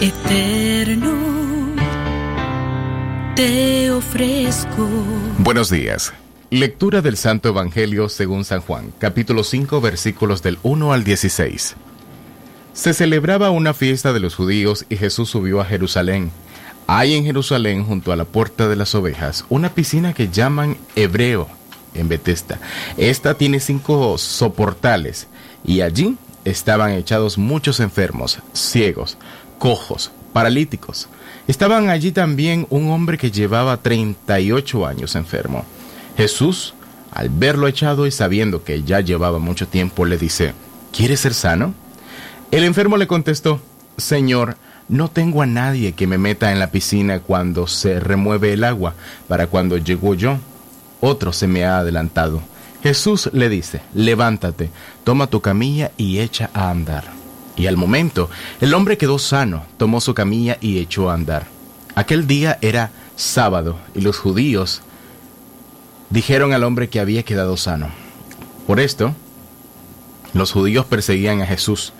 Eterno, te ofrezco. Buenos días. Lectura del Santo Evangelio según San Juan, capítulo 5, versículos del 1 al 16. Se celebraba una fiesta de los judíos y Jesús subió a Jerusalén. Hay en Jerusalén, junto a la puerta de las ovejas, una piscina que llaman Hebreo, en Betesda. Esta tiene cinco soportales y allí estaban echados muchos enfermos, ciegos, cojos, paralíticos. Estaban allí también un hombre que llevaba 38 años enfermo. Jesús, al verlo echado y sabiendo que ya llevaba mucho tiempo, le dice, ¿quieres ser sano? El enfermo le contestó, Señor, no tengo a nadie que me meta en la piscina cuando se remueve el agua, para cuando llego yo. Otro se me ha adelantado. Jesús le dice, levántate, toma tu camilla y echa a andar. Y al momento, el hombre quedó sano, tomó su camilla y echó a andar. Aquel día era sábado y los judíos dijeron al hombre que había quedado sano. Por esto, los judíos perseguían a Jesús,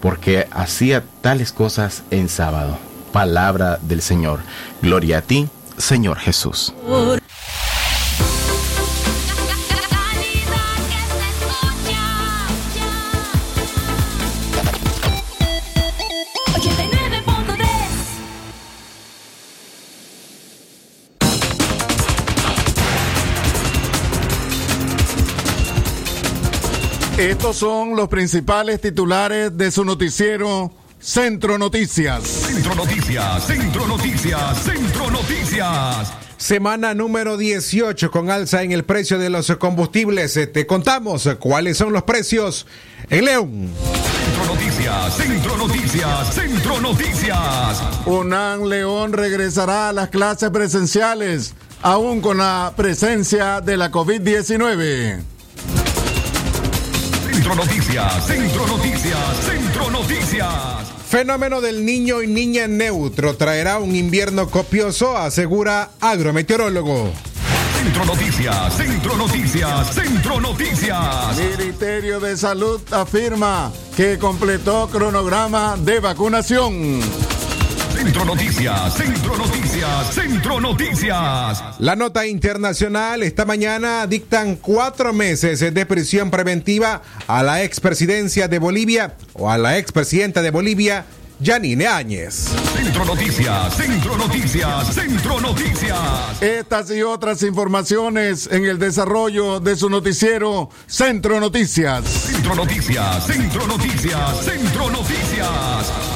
porque hacía tales cosas en sábado. Palabra del Señor. Gloria a ti, Señor Jesús. Estos son los principales titulares de su noticiero Centro Noticias. Centro Noticias, Centro Noticias, Centro Noticias. Semana número 18 con alza en el precio de los combustibles. Te contamos cuáles son los precios en León. Centro Noticias, Centro Noticias, Centro Noticias. UNAM León regresará a las clases presenciales, aún con la presencia de la COVID-19. Centro Noticias, Centro Noticias, Centro Noticias. Fenómeno del niño y niña neutro traerá un invierno copioso, asegura agrometeorólogo. Centro Noticias, Centro Noticias, Centro Noticias. Ministerio de Salud afirma que completó cronograma de vacunación. Centro Noticias, Centro Noticias, Centro Noticias. La nota internacional, esta mañana dictan cuatro meses de prisión preventiva a la expresidencia de Bolivia o a la expresidenta de Bolivia, Janine Áñez. Centro Noticias, Centro Noticias, Centro Noticias. Estas y otras informaciones en el desarrollo de su noticiero Centro Noticias. Centro Noticias, Centro Noticias, Centro Noticias.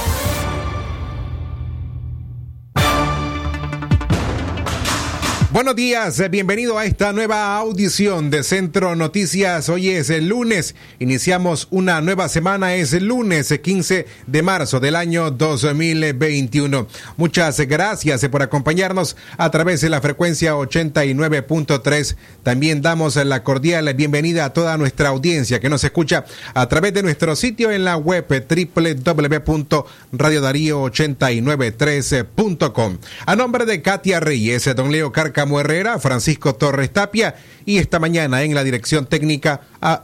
Buenos días, eh, bienvenido a esta nueva audición de Centro Noticias. Hoy es el lunes, iniciamos una nueva semana, es el lunes 15 de marzo del año 2021. Muchas gracias eh, por acompañarnos a través de la frecuencia 89.3. También damos la cordial bienvenida a toda nuestra audiencia que nos escucha a través de nuestro sitio en la web eh, www.radiodarío893.com. A nombre de Katia Reyes, don Leo Carca Camo Herrera, Francisco Torres Tapia y esta mañana en la dirección técnica a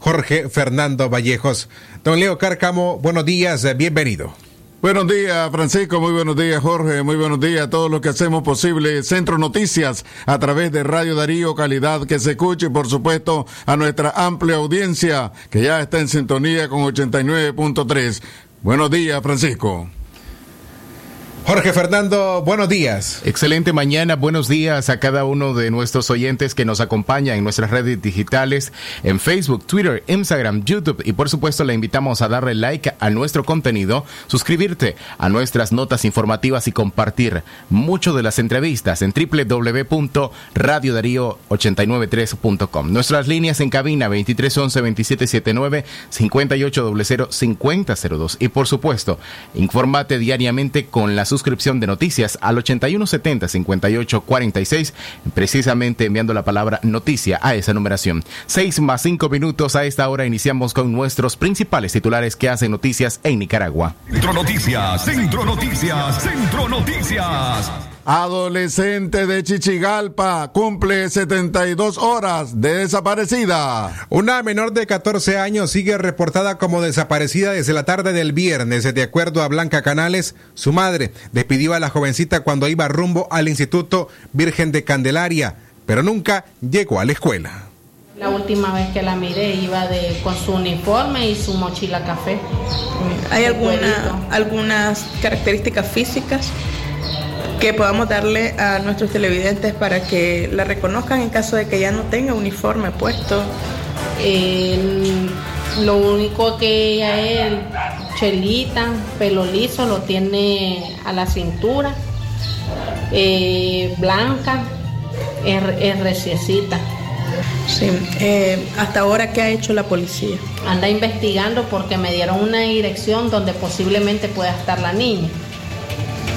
Jorge Fernando Vallejos. Don Leo Cárcamo, buenos días, bienvenido. Buenos días, Francisco. Muy buenos días, Jorge. Muy buenos días a todos los que hacemos posible Centro Noticias a través de Radio Darío, calidad que se escuche y, por supuesto, a nuestra amplia audiencia que ya está en sintonía con 89.3. Buenos días, Francisco. Jorge Fernando, buenos días. Excelente mañana, buenos días a cada uno de nuestros oyentes que nos acompaña en nuestras redes digitales, en Facebook, Twitter, Instagram, YouTube y por supuesto le invitamos a darle like a nuestro contenido, suscribirte a nuestras notas informativas y compartir mucho de las entrevistas en www.radiodarío893.com. Nuestras líneas en cabina 2311-2779, 5800-5002 y por supuesto, informate diariamente con las suscripción de noticias al 8170-5846, precisamente enviando la palabra noticia a esa numeración. Seis más cinco minutos a esta hora iniciamos con nuestros principales titulares que hacen noticias en Nicaragua. Centro Noticias, Centro Noticias, Centro Noticias. Adolescente de Chichigalpa cumple 72 horas de desaparecida. Una menor de 14 años sigue reportada como desaparecida desde la tarde del viernes. De acuerdo a Blanca Canales, su madre despidió a la jovencita cuando iba rumbo al Instituto Virgen de Candelaria, pero nunca llegó a la escuela. La última vez que la miré iba de, con su uniforme y su mochila café. ¿Hay alguna, algunas características físicas que podamos darle a nuestros televidentes para que la reconozcan en caso de que ya no tenga uniforme puesto. Lo único que ella es chelita, pelo liso, lo tiene a la cintura, eh, blanca, es, es reciecita. Sí, eh, hasta ahora, ¿qué ha hecho la policía? Anda investigando porque me dieron una dirección donde posiblemente pueda estar la niña.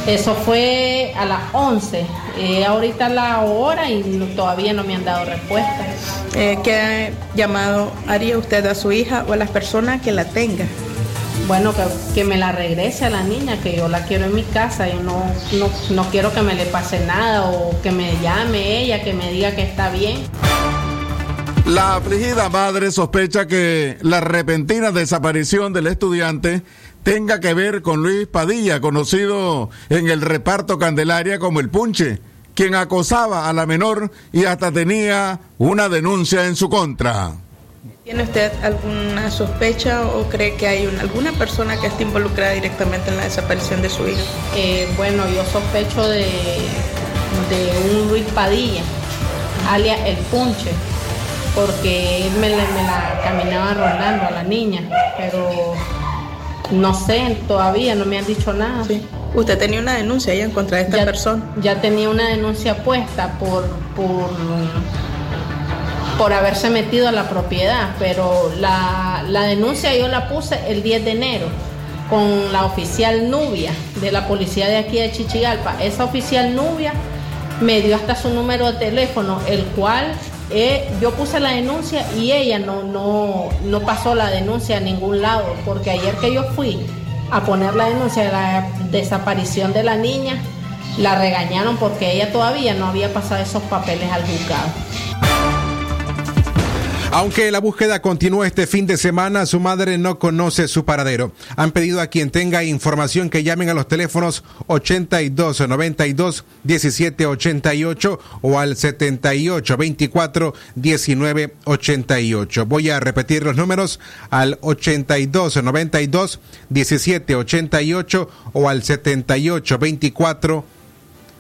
Eso fue a las 11. Eh, ahorita la hora y no, todavía no me han dado respuesta. Eh, ¿Qué llamado haría usted a su hija o a las personas que la tengan? Bueno, que, que, me la regrese a la niña, que yo la quiero en mi casa. Yo no, no, no quiero que me le pase nada o que me llame ella, que me diga que está bien. La afligida madre sospecha que la repentina desaparición del estudiante tenga que ver con Luis Padilla, conocido en el reparto Candelaria como el Punche, quien acosaba a la menor y hasta tenía una denuncia en su contra. ¿Tiene usted alguna sospecha o cree que hay una, alguna persona que esté involucrada directamente en la desaparición de su hija? Eh, bueno, yo sospecho de, de un Luis Padilla, alias el Punche, porque él me, me la caminaba rondando a la niña, pero no sé, todavía no me han dicho nada. Sí. ¿Usted tenía una denuncia ahí en contra de esta ya, persona? Ya tenía una denuncia puesta por, por, por haberse metido a la propiedad, pero la, la denuncia yo la puse el 10 de enero con la oficial Nubia de la policía de aquí de Chichigalpa. Esa oficial Nubia me dio hasta su número de teléfono, el cual eh, yo puse la denuncia y ella no, no, no pasó la denuncia a ningún lado, porque ayer que yo fui a poner la denuncia de la desaparición de la niña, la regañaron porque ella todavía no había pasado esos papeles al juzgado. Aunque la búsqueda continúa este fin de semana, su madre no conoce su paradero. Han pedido a quien tenga información que llamen a los teléfonos 82 92 17 88 o al 78 24 19 88. Voy a repetir los números al 82 92 17 88 o al 78 24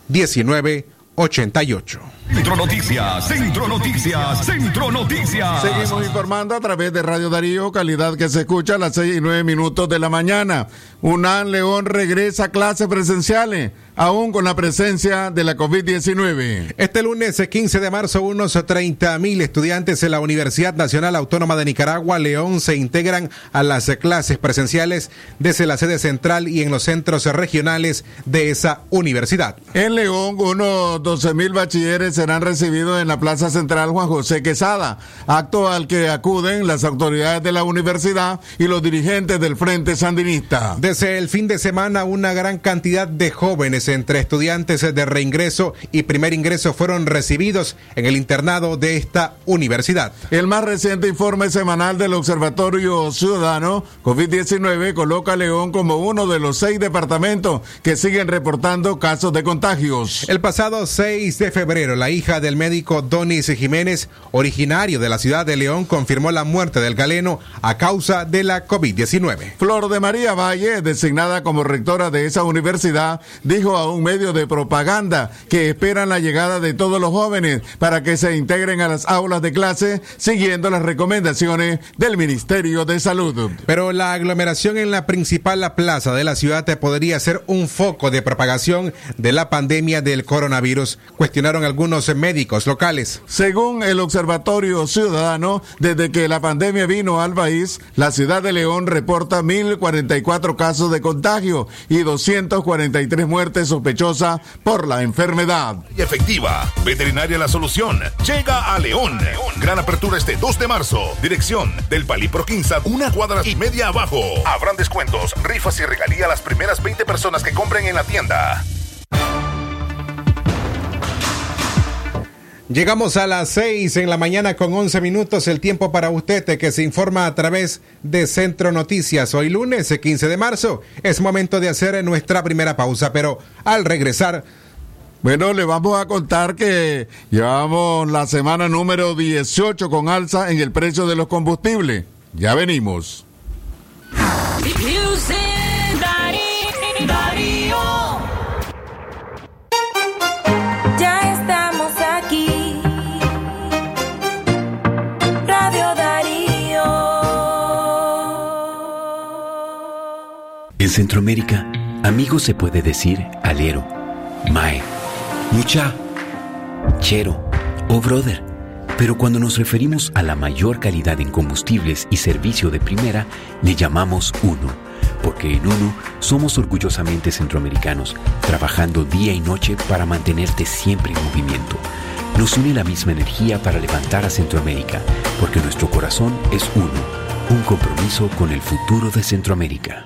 19 88. Centro Noticias, Centro Noticias, Centro Noticias. Seguimos informando a través de Radio Darío, calidad que se escucha a las seis y nueve minutos de la mañana. UNAM León regresa a clases presenciales, aún con la presencia de la COVID-19. Este lunes 15 de marzo, unos 30 mil estudiantes en la Universidad Nacional Autónoma de Nicaragua, León, se integran a las clases presenciales desde la sede central y en los centros regionales de esa universidad. En León, unos 12 mil bachilleres serán recibidos en la Plaza Central Juan José Quesada, acto al que acuden las autoridades de la universidad y los dirigentes del Frente Sandinista. Desde el fin de semana, una gran cantidad de jóvenes entre estudiantes de reingreso y primer ingreso fueron recibidos en el internado de esta universidad. El más reciente informe semanal del Observatorio Ciudadano COVID-19 coloca a León como uno de los seis departamentos que siguen reportando casos de contagios. El pasado 6 de febrero, la la hija del médico Donis Jiménez, originario de la ciudad de León, confirmó la muerte del galeno a causa de la COVID-19. Flor de María Valle, designada como rectora de esa universidad, dijo a un medio de propaganda que esperan la llegada de todos los jóvenes para que se integren a las aulas de clase siguiendo las recomendaciones del Ministerio de Salud. Pero la aglomeración en la principal plaza de la ciudad podría ser un foco de propagación de la pandemia del coronavirus, cuestionaron algunos médicos locales. Según el Observatorio Ciudadano, desde que la pandemia vino al país, la ciudad de León reporta 1.044 casos de contagio y 243 muertes sospechosas por la enfermedad. Y efectiva, Veterinaria La Solución llega a León. Gran apertura este 2 de marzo. Dirección del Palipro Quinza, una cuadra y media abajo. Habrán descuentos, rifas y regalía a las primeras 20 personas que compren en la tienda. Llegamos a las 6 en la mañana con 11 minutos, el tiempo para usted que se informa a través de Centro Noticias. Hoy lunes 15 de marzo es momento de hacer nuestra primera pausa, pero al regresar... Bueno, le vamos a contar que llevamos la semana número 18 con alza en el precio de los combustibles. Ya venimos. En Centroamérica, amigo se puede decir alero, mae, mucha, chero o brother. Pero cuando nos referimos a la mayor calidad en combustibles y servicio de primera, le llamamos uno, porque en uno somos orgullosamente centroamericanos, trabajando día y noche para mantenerte siempre en movimiento. Nos une la misma energía para levantar a Centroamérica, porque nuestro corazón es uno, un compromiso con el futuro de Centroamérica.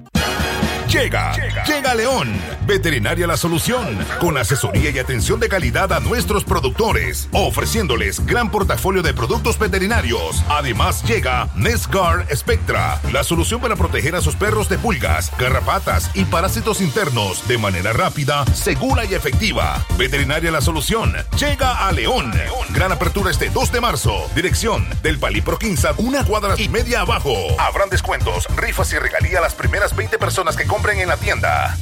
Llega, llega León, Veterinaria La Solución, con asesoría y atención de calidad a nuestros productores, ofreciéndoles gran portafolio de productos veterinarios. Además llega Nesgar Spectra, la solución para proteger a sus perros de pulgas, garrapatas y parásitos internos de manera rápida, segura y efectiva. Veterinaria La Solución llega a León. Gran apertura este 2 de marzo. Dirección del Palipro Quinza, una cuadra y media abajo. Habrán descuentos, rifas y regalía a las primeras 20 personas que compren en la tienda.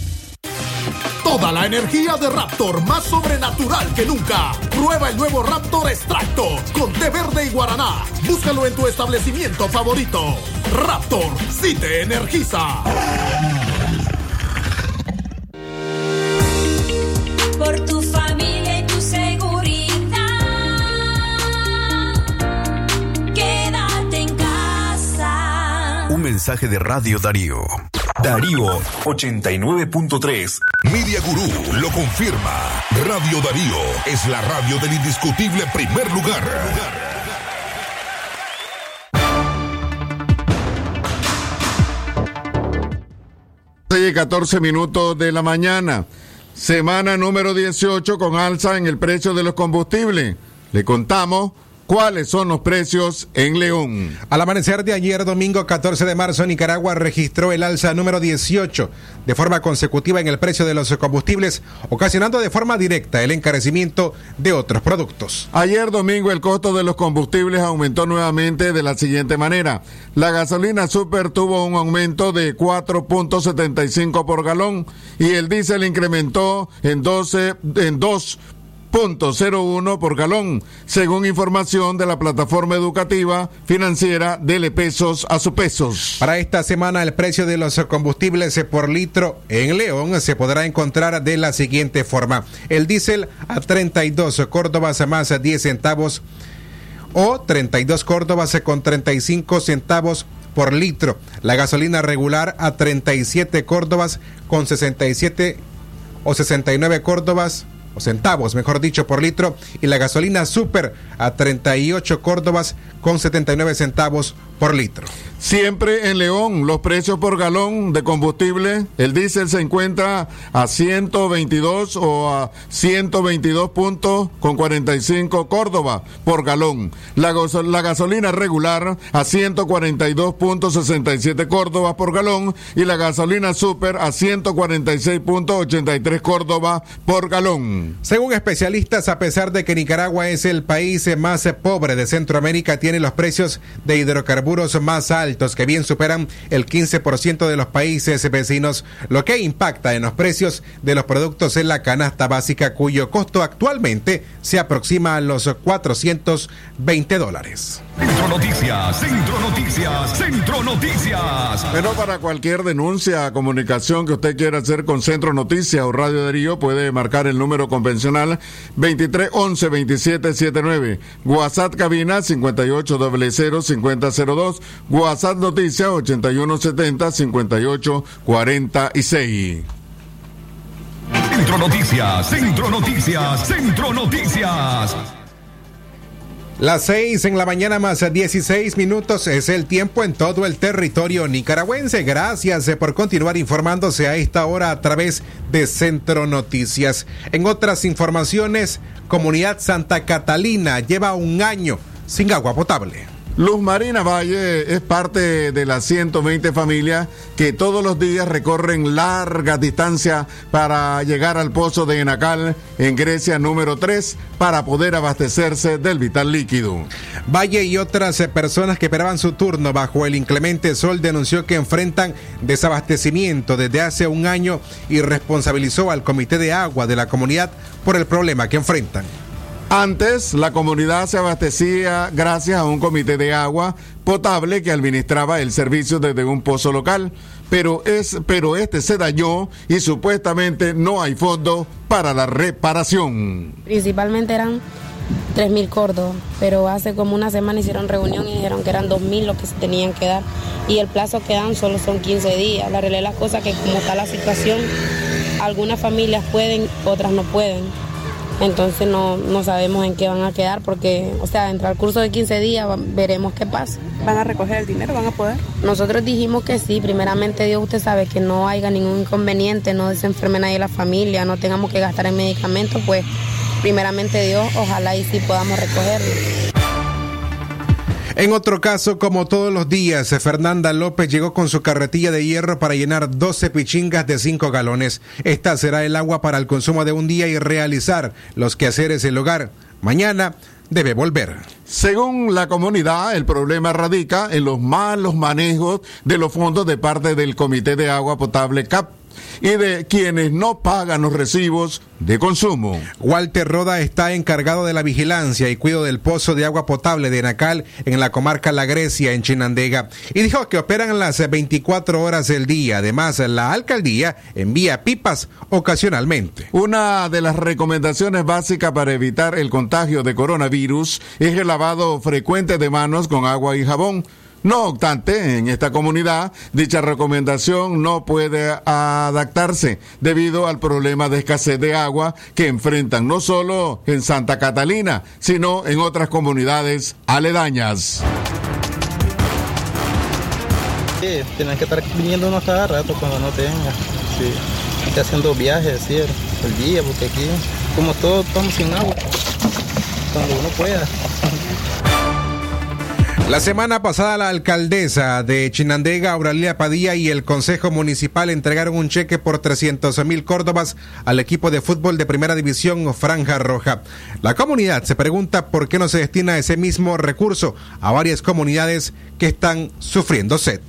Toda la energía de Raptor más sobrenatural que nunca. Prueba el nuevo Raptor Extracto con té verde y guaraná. Búscalo en tu establecimiento favorito. Raptor, si te energiza. Por tu familia y tu seguridad. Quédate en casa. Un mensaje de Radio Darío. Darío 89.3. Media Gurú lo confirma. Radio Darío es la radio del indiscutible primer lugar. y 14 minutos de la mañana. Semana número 18 con alza en el precio de los combustibles. Le contamos ¿Cuáles son los precios en León? Al amanecer de ayer, domingo 14 de marzo, Nicaragua registró el alza número 18 de forma consecutiva en el precio de los combustibles, ocasionando de forma directa el encarecimiento de otros productos. Ayer domingo el costo de los combustibles aumentó nuevamente de la siguiente manera. La gasolina super tuvo un aumento de 4.75 por galón y el diésel incrementó en 12 en 2 0.01 por galón, según información de la plataforma educativa financiera Dele Pesos a su pesos. Para esta semana el precio de los combustibles por litro en León se podrá encontrar de la siguiente forma. El diésel a 32 córdobas más 10 centavos o 32 córdobas con 35 centavos por litro. La gasolina regular a 37 córdobas con 67 o 69 córdobas o centavos, mejor dicho, por litro, y la gasolina super a 38 córdobas con 79 centavos por litro. Siempre en León, los precios por galón de combustible, el diésel se encuentra a 122 o a 122 puntos con 45 Córdoba por galón. La, la gasolina regular a 142.67 Córdoba por galón y la gasolina super a 146.83 Córdoba por galón. Según especialistas, a pesar de que Nicaragua es el país más pobre de Centroamérica, tiene los precios de hidrocarburos más altos que bien superan el 15% de los países vecinos, lo que impacta en los precios de los productos en la canasta básica cuyo costo actualmente se aproxima a los 420 dólares. Centro Noticias, Centro Noticias, Centro Noticias. Pero para cualquier denuncia, comunicación que usted quiera hacer con Centro Noticias o Radio Darío, puede marcar el número convencional 2311 2779. WhatsApp cabina 5800 5002. WhatsApp Noticias 8170 5846. Centro Noticias, Centro Noticias, Centro Noticias. Las 6 en la mañana más 16 minutos es el tiempo en todo el territorio nicaragüense. Gracias eh, por continuar informándose a esta hora a través de Centro Noticias. En otras informaciones, Comunidad Santa Catalina lleva un año sin agua potable. Luz Marina Valle es parte de las 120 familias que todos los días recorren largas distancias para llegar al pozo de Enacal en Grecia número 3 para poder abastecerse del vital líquido. Valle y otras personas que esperaban su turno bajo el inclemente sol denunció que enfrentan desabastecimiento desde hace un año y responsabilizó al Comité de Agua de la comunidad por el problema que enfrentan. Antes, la comunidad se abastecía gracias a un comité de agua potable que administraba el servicio desde un pozo local, pero, es, pero este se dañó y supuestamente no hay fondo para la reparación. Principalmente eran 3.000 córdoba, pero hace como una semana hicieron reunión y dijeron que eran 2.000 lo que se tenían que dar y el plazo que dan solo son 15 días. La realidad es la cosa que como está la situación, algunas familias pueden, otras no pueden entonces no, no, sabemos en qué van a quedar porque, o sea, dentro del curso de 15 días veremos qué pasa. ¿Van a recoger el dinero? ¿Van a poder? Nosotros dijimos que sí, primeramente Dios usted sabe que no haya ningún inconveniente, no se enferme nadie la familia, no tengamos que gastar en medicamentos, pues primeramente Dios, ojalá y sí podamos recogerlo. En otro caso, como todos los días, Fernanda López llegó con su carretilla de hierro para llenar 12 pichingas de 5 galones. Esta será el agua para el consumo de un día y realizar los quehaceres del hogar. Mañana debe volver. Según la comunidad, el problema radica en los malos manejos de los fondos de parte del Comité de Agua Potable CAP y de quienes no pagan los recibos de consumo. Walter Roda está encargado de la vigilancia y cuidado del pozo de agua potable de Nacal en la comarca La Grecia, en Chinandega, y dijo que operan las 24 horas del día. Además, la alcaldía envía pipas ocasionalmente. Una de las recomendaciones básicas para evitar el contagio de coronavirus es el lavado frecuente de manos con agua y jabón. No obstante, en esta comunidad, dicha recomendación no puede adaptarse debido al problema de escasez de agua que enfrentan no solo en Santa Catalina, sino en otras comunidades aledañas. Sí, tienes que estar viniendo uno cada rato cuando no tenga. Sí, está haciendo viajes, ¿sí? el día, porque aquí, como todos estamos sin agua, cuando uno pueda. La semana pasada la alcaldesa de Chinandega, Auralia Padilla y el Consejo Municipal entregaron un cheque por 300 mil córdobas al equipo de fútbol de primera división Franja Roja. La comunidad se pregunta por qué no se destina ese mismo recurso a varias comunidades que están sufriendo sed.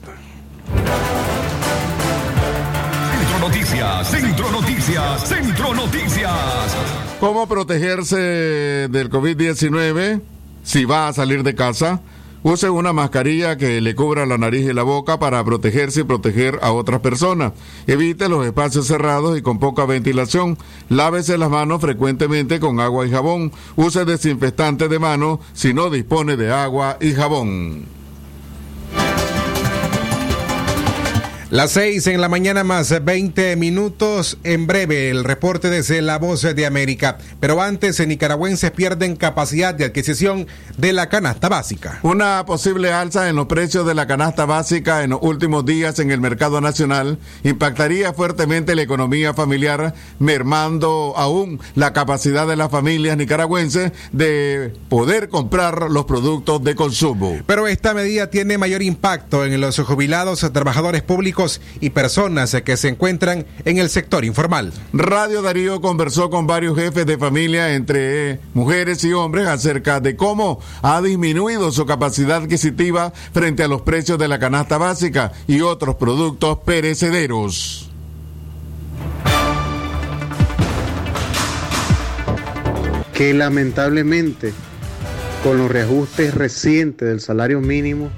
Centro Noticias, Centro Noticias, Centro Noticias. ¿Cómo protegerse del COVID-19 si va a salir de casa? Use una mascarilla que le cubra la nariz y la boca para protegerse y proteger a otras personas. Evite los espacios cerrados y con poca ventilación. Lávese las manos frecuentemente con agua y jabón. Use desinfectante de mano si no dispone de agua y jabón. Las seis en la mañana más 20 minutos. En breve, el reporte desde La Voz de América. Pero antes, nicaragüenses pierden capacidad de adquisición de la canasta básica. Una posible alza en los precios de la canasta básica en los últimos días en el mercado nacional impactaría fuertemente la economía familiar, mermando aún la capacidad de las familias nicaragüenses de poder comprar los productos de consumo. Pero esta medida tiene mayor impacto en los jubilados, trabajadores públicos y personas que se encuentran en el sector informal. Radio Darío conversó con varios jefes de familia, entre mujeres y hombres, acerca de cómo ha disminuido su capacidad adquisitiva frente a los precios de la canasta básica y otros productos perecederos. que lamentablemente con los reajustes recientes del salario mínimo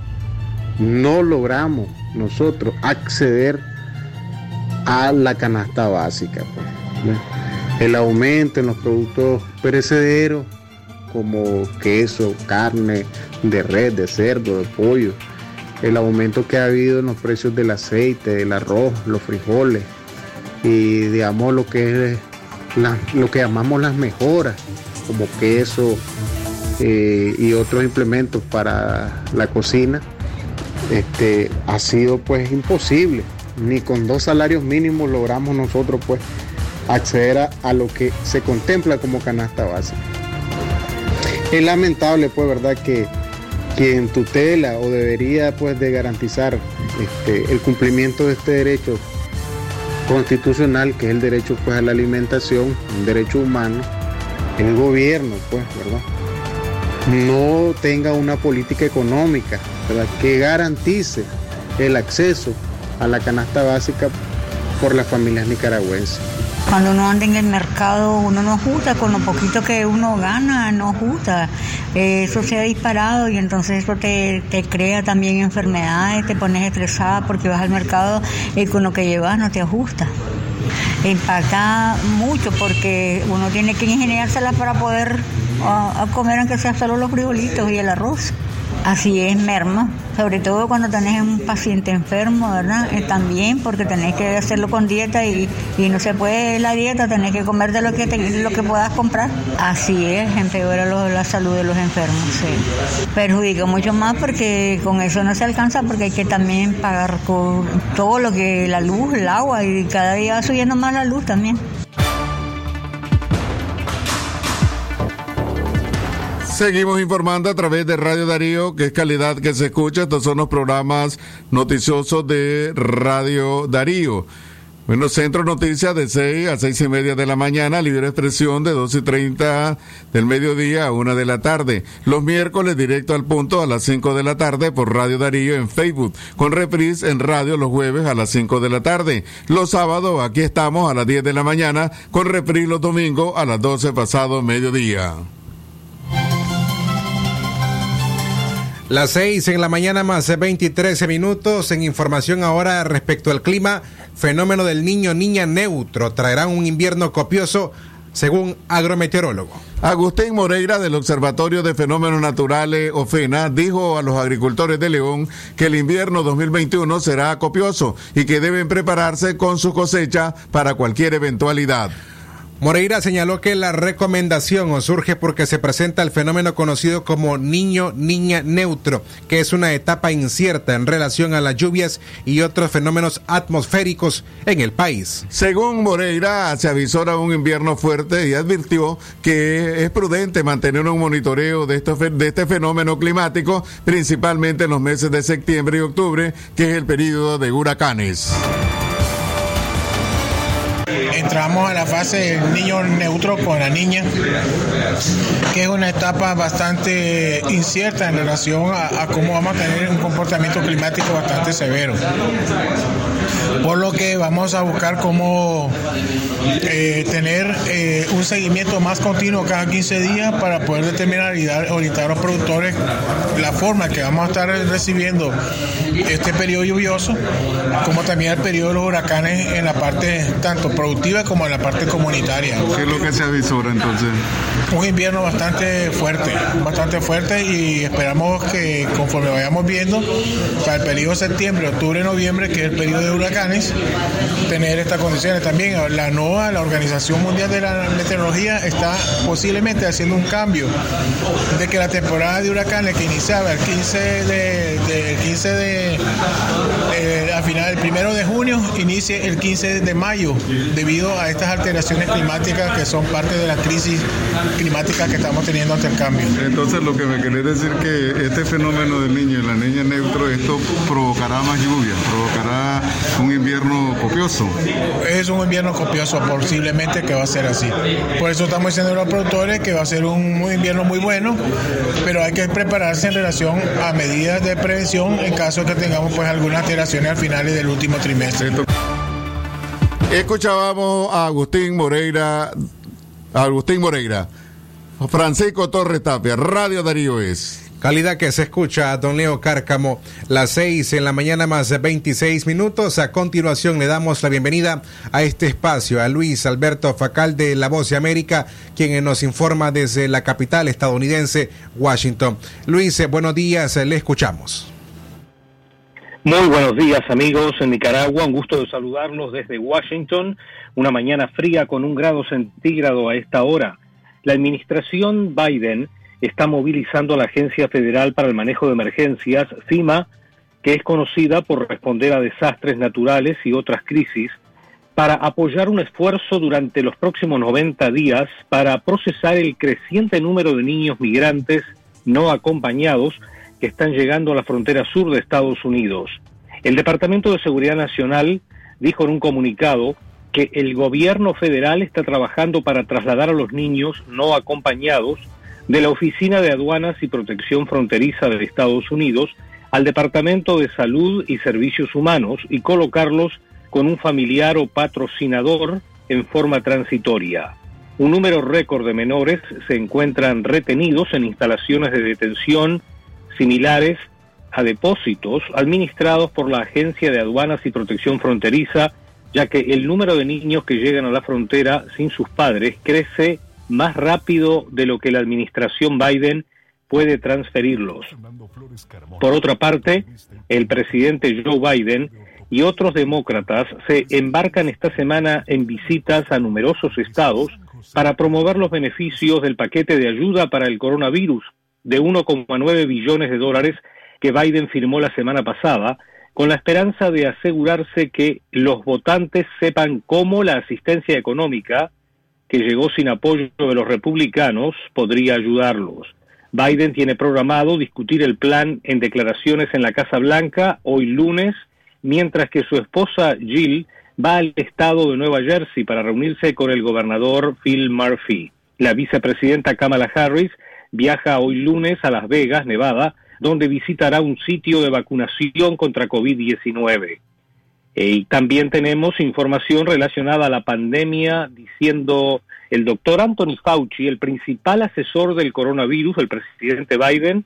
no logramos nosotros acceder a la canasta básica. Pues, el aumento en los productos perecederos como queso, carne de red, de cerdo, de pollo, el aumento que ha habido en los precios del aceite, del arroz, los frijoles. Y digamos lo que es lo que llamamos las mejoras como queso eh, y otros implementos para la cocina este, ha sido pues imposible. Ni con dos salarios mínimos logramos nosotros pues acceder a, lo que se contempla como canasta básica. Es lamentable pues verdad que quien tutela o debería pues de garantizar este, el cumplimiento de este derecho constitucional que es el derecho pues a la alimentación, un derecho humano, el gobierno pues, ¿verdad? No tenga una política económica que garantice el acceso a la canasta básica por las familias nicaragüenses. Cuando uno anda en el mercado, uno no justa, con lo poquito que uno gana, no justa. Eso se ha disparado y entonces eso te, crea también enfermedades, te pones estresada porque vas al mercado y con lo que llevas no te ajusta. Impacta mucho porque uno tiene que ingeniársela para poder ah, comer aunque sea solo los frijolitos y el arroz. Así es, merma, sobre todo cuando tenés un paciente enfermo, ¿verdad? Eh, también porque tenés que hacerlo con dieta y, no se puede la dieta, tenés que comer de lo que, lo que puedas comprar. Así es, empeora la salud de los enfermos, sí. Perjudica mucho más porque con eso no se alcanza porque hay que también pagar con todo lo que la luz, el agua y cada día va subiendo más la luz también. Seguimos informando a través de Radio Darío, que es calidad que se escucha. Estos son los programas noticiosos de Radio Darío. Bueno, Centro Noticias de 6 a 6 y media de la mañana, libre expresión de 2 y 30 del mediodía a 1 de la tarde. Los miércoles directo al punto a las 5 de la tarde por Radio Darío en Facebook, con reprise en radio los jueves a las 5 de la tarde. Los sábados aquí estamos a las 10 de la mañana, con reprise los domingos a las 12 pasado mediodía. Las seis en la mañana más de 23 minutos. En información ahora respecto al clima, fenómeno del niño niña neutro traerá un invierno copioso según agrometeorólogo. Agustín Moreira del Observatorio de Fenómenos Naturales OFENA dijo a los agricultores de León que el invierno 2021 será copioso y que deben prepararse con su cosecha para cualquier eventualidad. Moreira señaló que la recomendación surge porque se presenta el fenómeno conocido como niño-niña neutro, que es una etapa incierta en relación a las lluvias y otros fenómenos atmosféricos en el país. Según Moreira, se avisora un invierno fuerte y advirtió que es prudente mantener un monitoreo de, de este fenómeno climático, principalmente en los meses de septiembre y octubre, que es el periodo de huracanes entramos a la fase del niño neutro con la niña, que es una etapa bastante incierta en relación a, cómo vamos a tener un comportamiento climático bastante severo. por lo que vamos a buscar cómo eh, tener eh, un seguimiento más continuo cada 15 días para poder determinar y dar, orientar a los productores la forma que vamos a estar recibiendo este periodo lluvioso, como también el periodo de los huracanes en la parte tanto productiva como en la parte comunitaria. ¿Qué es lo que se avisora entonces? Un invierno bastante fuerte, bastante fuerte y esperamos que conforme vayamos viendo, para el periodo septiembre, octubre, noviembre, que es el periodo de huracanes, tener estas condiciones. También la NOAA, la Organización Mundial de la Meteorología, está posiblemente haciendo un cambio de que la temporada de huracanes que iniciaba el 15 de, de 15 de eh, al final el primero de junio inicie el 15 de mayo debido a estas alteraciones climáticas que son parte de la crisis climática que estamos teniendo ante el cambio. Entonces lo que me querés decir que este fenómeno del niño y la niña neutro, esto provocará más lluvia, provocará un invierno copioso. Es un invierno copioso, posiblemente que va a ser así. Por eso estamos diciendo a los productores que va a ser un invierno muy bueno, pero hay que prepararse en relación a medidas de prevención en caso de que tengamos pues algunas alteraciones al final del último trimestre. Escuchábamos a Agustín Moreira, a Agustín Moreira, Francisco Torres Tapia, Radio Darío es. Calidad que se escucha a don Leo Cárcamo, las 6 en la mañana más de 26 minutos. A continuación le damos la bienvenida a este espacio a Luis Alberto Facal de La Voz de América, quien nos informa desde la capital estadounidense, Washington. Luis, eh, buenos días, eh, le escuchamos. Muy buenos días amigos en Nicaragua, un gusto de saludarlos desde Washington, una mañana fría con un grado centígrado a esta hora. La administración Biden está movilizando a la Agencia Federal para el Manejo de Emergencias, FIMA, que es conocida por responder a desastres naturales y otras crisis, para apoyar un esfuerzo durante los próximos 90 días para procesar el creciente número de niños migrantes no acompañados que están llegando a la frontera sur de Estados Unidos. El Departamento de Seguridad Nacional dijo en un comunicado que el gobierno federal está trabajando para trasladar a los niños no acompañados de la Oficina de Aduanas y Protección Fronteriza de Estados Unidos al Departamento de Salud y Servicios Humanos y colocarlos con un familiar o patrocinador en forma transitoria. Un número récord de menores se encuentran retenidos en instalaciones de detención similares a depósitos administrados por la Agencia de Aduanas y Protección Fronteriza, ya que el número de niños que llegan a la frontera sin sus padres crece más rápido de lo que la administración Biden puede transferirlos. Por otra parte, el presidente Joe Biden y otros demócratas se embarcan esta semana en visitas a numerosos estados para promover los beneficios del paquete de ayuda para el coronavirus de 1,9 billones de dólares que Biden firmó la semana pasada, con la esperanza de asegurarse que los votantes sepan cómo la asistencia económica, que llegó sin apoyo de los republicanos, podría ayudarlos. Biden tiene programado discutir el plan en declaraciones en la Casa Blanca hoy lunes, mientras que su esposa Jill va al estado de Nueva Jersey para reunirse con el gobernador Phil Murphy. La vicepresidenta Kamala Harris viaja hoy lunes a Las Vegas, Nevada, donde visitará un sitio de vacunación contra COVID-19. Eh, y también tenemos información relacionada a la pandemia diciendo el doctor Anthony Fauci, el principal asesor del coronavirus, el presidente Biden,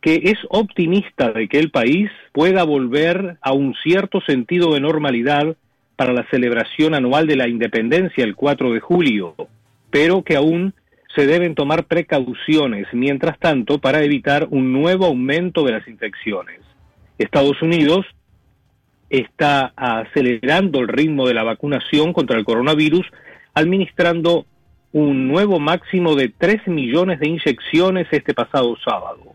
que es optimista de que el país pueda volver a un cierto sentido de normalidad para la celebración anual de la independencia el 4 de julio, pero que aún se deben tomar precauciones, mientras tanto, para evitar un nuevo aumento de las infecciones. Estados Unidos está acelerando el ritmo de la vacunación contra el coronavirus, administrando un nuevo máximo de 3 millones de inyecciones este pasado sábado.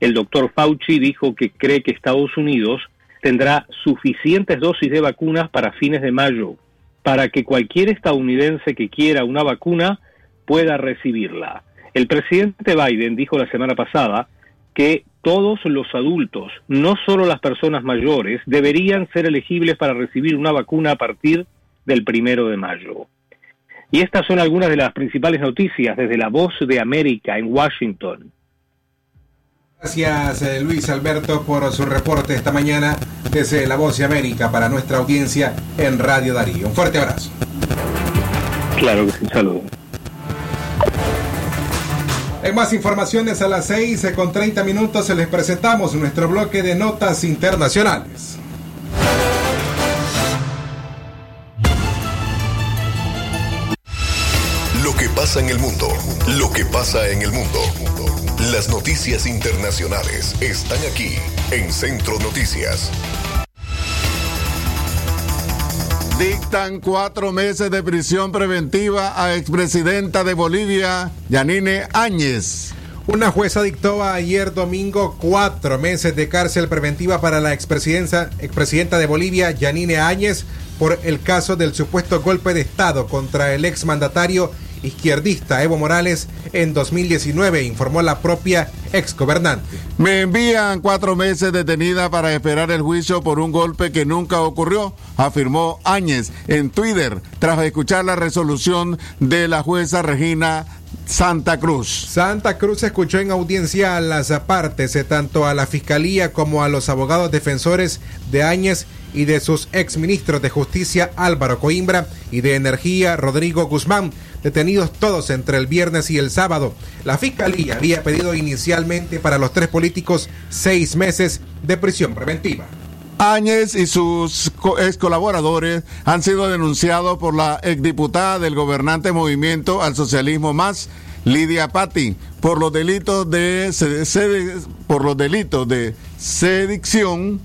El doctor Fauci dijo que cree que Estados Unidos tendrá suficientes dosis de vacunas para fines de mayo, para que cualquier estadounidense que quiera una vacuna pueda recibirla. El presidente Biden dijo la semana pasada que todos los adultos, no solo las personas mayores, deberían ser elegibles para recibir una vacuna a partir del primero de mayo. Y estas son algunas de las principales noticias desde la voz de América en Washington. Gracias eh, Luis Alberto por su reporte esta mañana desde La Voz de América para nuestra audiencia en Radio Darío. Un fuerte abrazo. Claro que sí, saludos. En más informaciones a las 6 eh, con 30 minutos les presentamos nuestro bloque de notas internacionales. Lo que pasa en el mundo, lo que pasa en el mundo. Las noticias internacionales están aquí en Centro Noticias. Dictan cuatro meses de prisión preventiva a expresidenta de Bolivia, Yanine Áñez. Una jueza dictó ayer domingo cuatro meses de cárcel preventiva para la expresidenta, de Bolivia, Yanine Áñez, por el caso del supuesto golpe de Estado contra el exmandatario izquierdista Evo Morales en 2019, informó la propia exgobernante. Me envían cuatro meses detenida para esperar el juicio por un golpe que nunca ocurrió, afirmó Áñez en Twitter tras escuchar la resolución de la jueza Regina Santa Cruz. Santa Cruz escuchó en audiencia a las partes, eh, tanto a la fiscalía como a los abogados defensores de Áñez y de sus exministros de Justicia Álvaro Coimbra y de Energía Rodrigo Guzmán, detenidos todos entre el viernes y el sábado. La fiscalía había pedido inicialmente para los tres políticos seis meses de prisión preventiva. Áñez y sus ex colaboradores han sido denunciados por la exdiputada del gobernante Movimiento al Socialismo Más, Lidia Patti, por los delitos de por los delitos de sedición,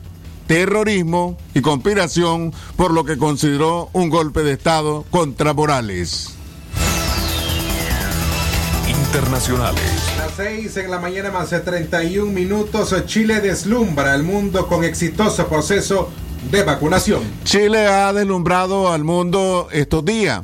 terrorismo y conspiración, por lo que consideró un golpe de Estado contra Morales. Internacionales. Las 6 en la mañana más de 31 minutos, Chile deslumbra al mundo con exitoso proceso de vacunación. Chile ha deslumbrado al mundo estos días.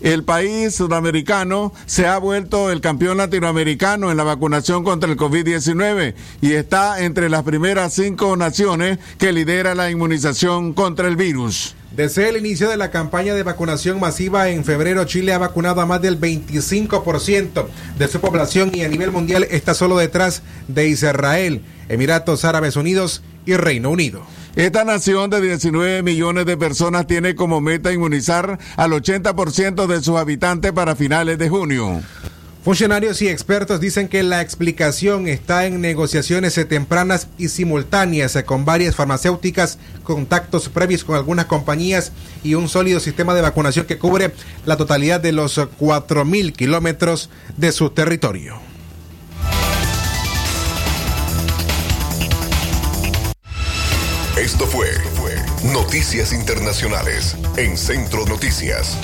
El país sudamericano se ha vuelto el campeón latinoamericano en la vacunación contra el COVID-19 y está entre las primeras cinco naciones que lidera la inmunización contra el virus. Desde el inicio de la campaña de vacunación masiva en febrero, Chile ha vacunado a más del 25% de su población y a nivel mundial está solo detrás de Israel, Emiratos Árabes Unidos y Reino Unido. Esta nación de 19 millones de personas tiene como meta inmunizar al 80% de sus habitantes para finales de junio. Funcionarios y expertos dicen que la explicación está en negociaciones tempranas y simultáneas con varias farmacéuticas, contactos previos con algunas compañías y un sólido sistema de vacunación que cubre la totalidad de los 4.000 kilómetros de su territorio. Esto fue, Noticias Internacionales en Centro Noticias.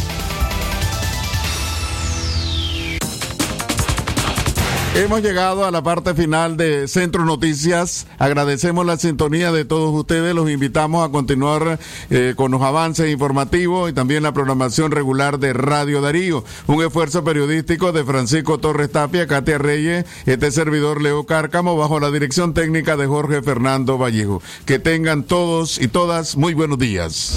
Hemos llegado a la parte final de Centro Noticias. Agradecemos la sintonía de todos ustedes. Los invitamos a continuar eh, con los avances informativos y también la programación regular de Radio Darío. Un esfuerzo periodístico de Francisco Torres Tapia, Katia Reyes, este servidor Leo Cárcamo, bajo la dirección técnica de Jorge Fernando Vallejo. Que tengan todos y todas muy buenos días.